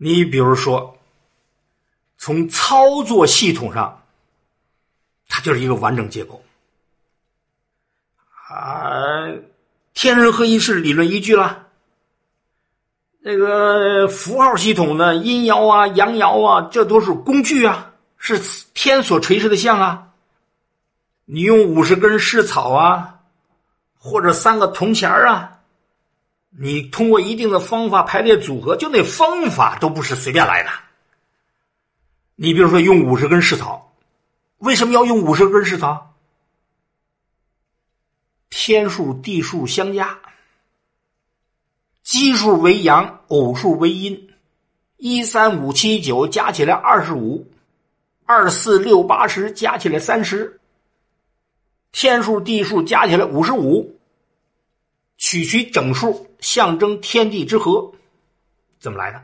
你比如说，从操作系统上，它就是一个完整结构。啊，天人合一是理论依据了。那个符号系统呢，阴爻啊、阳爻啊，这都是工具啊，是天所垂示的象啊。你用五十根蓍草啊，或者三个铜钱啊。你通过一定的方法排列组合，就那方法都不是随便来的。你比如说用五十根蓍草，为什么要用五十根蓍草？天数地数相加，奇数为阳，偶数为阴，一三五七九加起来二十五，二四六八十加起来三十，天数地数加起来五十五。取其整数，象征天地之和，怎么来的？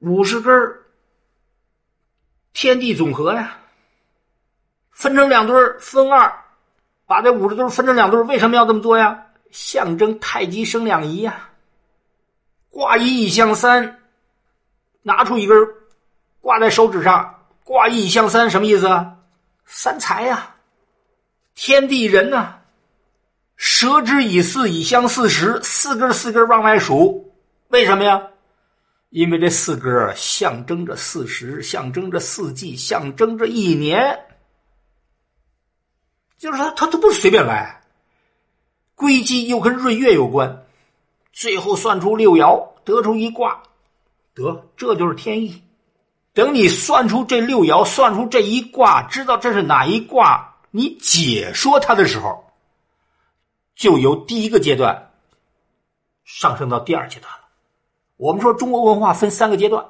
五十根天地总和呀，分成两对分二，把这五十对分成两对为什么要这么做呀？象征太极生两仪呀。挂一以象三，拿出一根挂在手指上，挂一以象三，什么意思啊？三才呀，天地人呢？蛇之以四，以相四十，四根四根往外数，为什么呀？因为这四根象征着四十，象征着四季，象征着一年。就是他，他都不是随便来。归基又跟闰月有关，最后算出六爻，得出一卦，得这就是天意。等你算出这六爻，算出这一卦，知道这是哪一卦，你解说它的时候。就由第一个阶段上升到第二阶段了。我们说中国文化分三个阶段，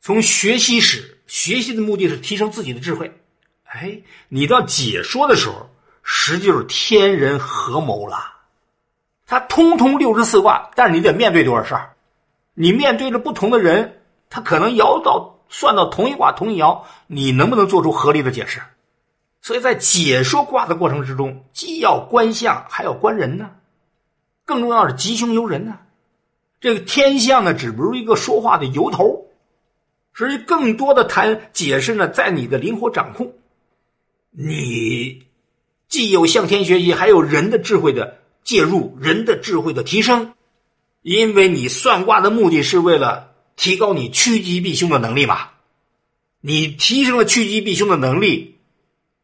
从学习史，学习的目的是提升自己的智慧。哎，你到解说的时候，实际就是天人合谋了。他通通六十四卦，但是你得面对多少事儿？你面对着不同的人，他可能爻到算到同一卦同一爻，你能不能做出合理的解释？所以在解说卦的过程之中，既要观象，还要观人呢。更重要是吉凶由人呢。这个天象呢，只不过一个说话的由头，所以更多的谈解释呢，在你的灵活掌控。你既有向天学习，还有人的智慧的介入，人的智慧的提升。因为你算卦的目的是为了提高你趋吉避凶的能力嘛。你提升了趋吉避凶的能力。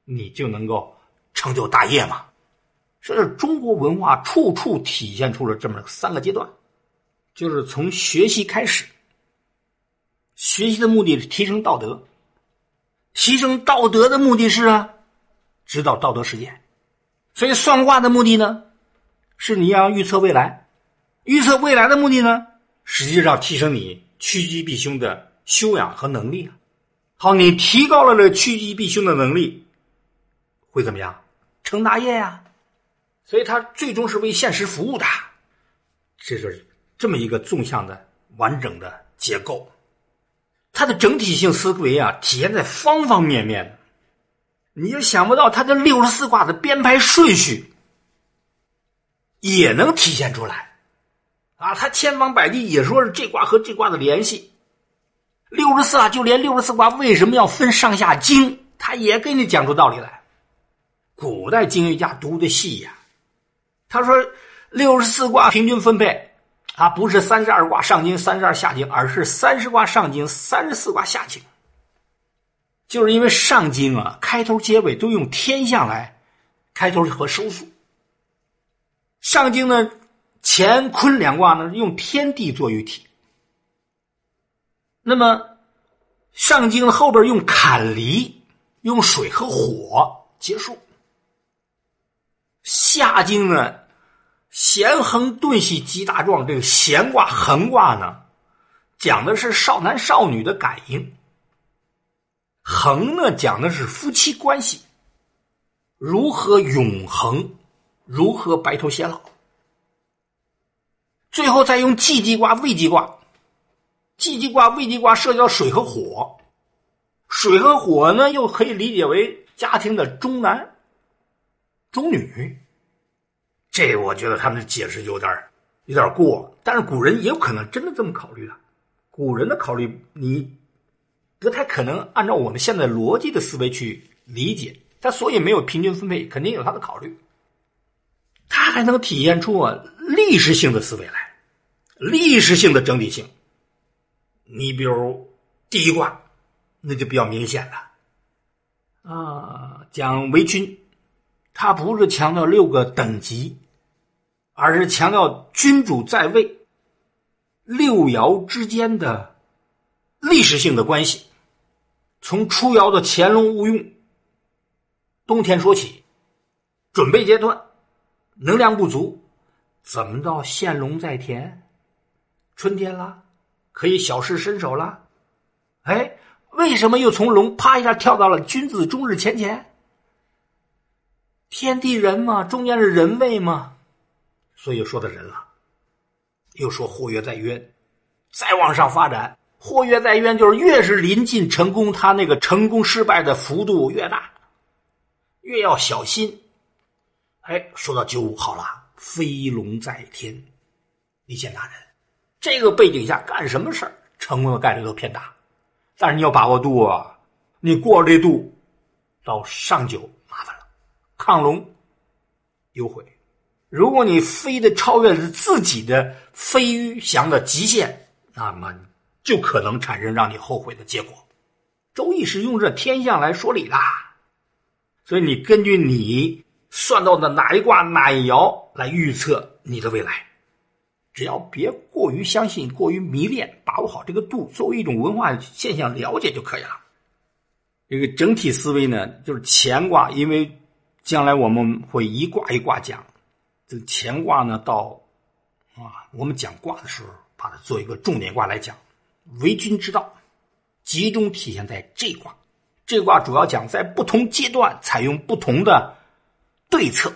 你就能够成就大业嘛？所以中国文化处处体现出了这么三个阶段，就是从学习开始。学习的目的是提升道德，提升道德的目的是啊，指导道德实践。所以算卦的目的呢，是你要预测未来。预测未来的目的呢，实际上提升你趋吉避凶的修养和能力啊。好，你提高了这趋吉避凶的能力。会怎么样？成大业呀！所以他最终是为现实服务的，这是这么一个纵向的完整的结构。它的整体性思维啊，体现在方方面面。你就想不到它的六十四卦的编排顺序也能体现出来啊！他千方百计也说是这卦和这卦的联系。六十四啊，就连六十四卦为什么要分上下经，他也给你讲出道理来。古代经学家读的细呀，他说六十四卦平均分配，啊，不是三十二卦上经，三十二下经，而是三十卦上经，三十四卦下经。就是因为上经啊，开头结尾都用天象来开头和收束。上经呢，乾坤两卦呢用天地作喻体。那么上经后边用坎离，用水和火结束。下经呢，咸横顿兮极大壮。这个咸卦、横卦呢，讲的是少男少女的感应；横呢，讲的是夫妻关系如何永恒，如何白头偕老。最后再用既济卦、未济卦，既济卦、未济卦涉及到水和火，水和火呢，又可以理解为家庭的中男。中女，这我觉得他们的解释有点有点过，但是古人也有可能真的这么考虑的。古人的考虑，你不太可能按照我们现在逻辑的思维去理解。他所以没有平均分配，肯定有他的考虑。他还能体现出啊历史性的思维来，历史性的整体性。你比如第一卦，那就比较明显了。啊，讲为君，他不是强调六个等级，而是强调君主在位。六爻之间的历史性的关系，从初爻的潜龙勿用，冬天说起，准备阶段，能量不足，怎么到现龙在田，春天了，可以小试身手了，哎，为什么又从龙啪一下跳到了君子终日乾乾？天地人嘛，中间是人位嘛，所以说到人了。又说祸越在渊，再往上发展，祸越在渊就是越是临近成功，他那个成功失败的幅度越大，越要小心。哎，说到九五好了，飞龙在天，李显大人，这个背景下干什么事儿成功的概率都偏大，但是你要把握度啊，你过了这度，到上九，亢龙有悔。如果你飞的超越了自己的飞翔的极限，那么就可能产生让你后悔的结果。周易是用这天象来说理的，所以你根据你算到的哪一卦哪一爻来预测你的未来，只要别过于相信、过于迷恋，把握好这个度，作为一种文化现象了解就可以了。这个整体思维呢，就是乾卦，因为将来我们会一卦一卦讲。这个乾卦呢，到啊，我们讲卦的时候，把它做一个重点卦来讲。为君之道，集中体现在这卦。这卦主要讲在不同阶段采用不同的对策。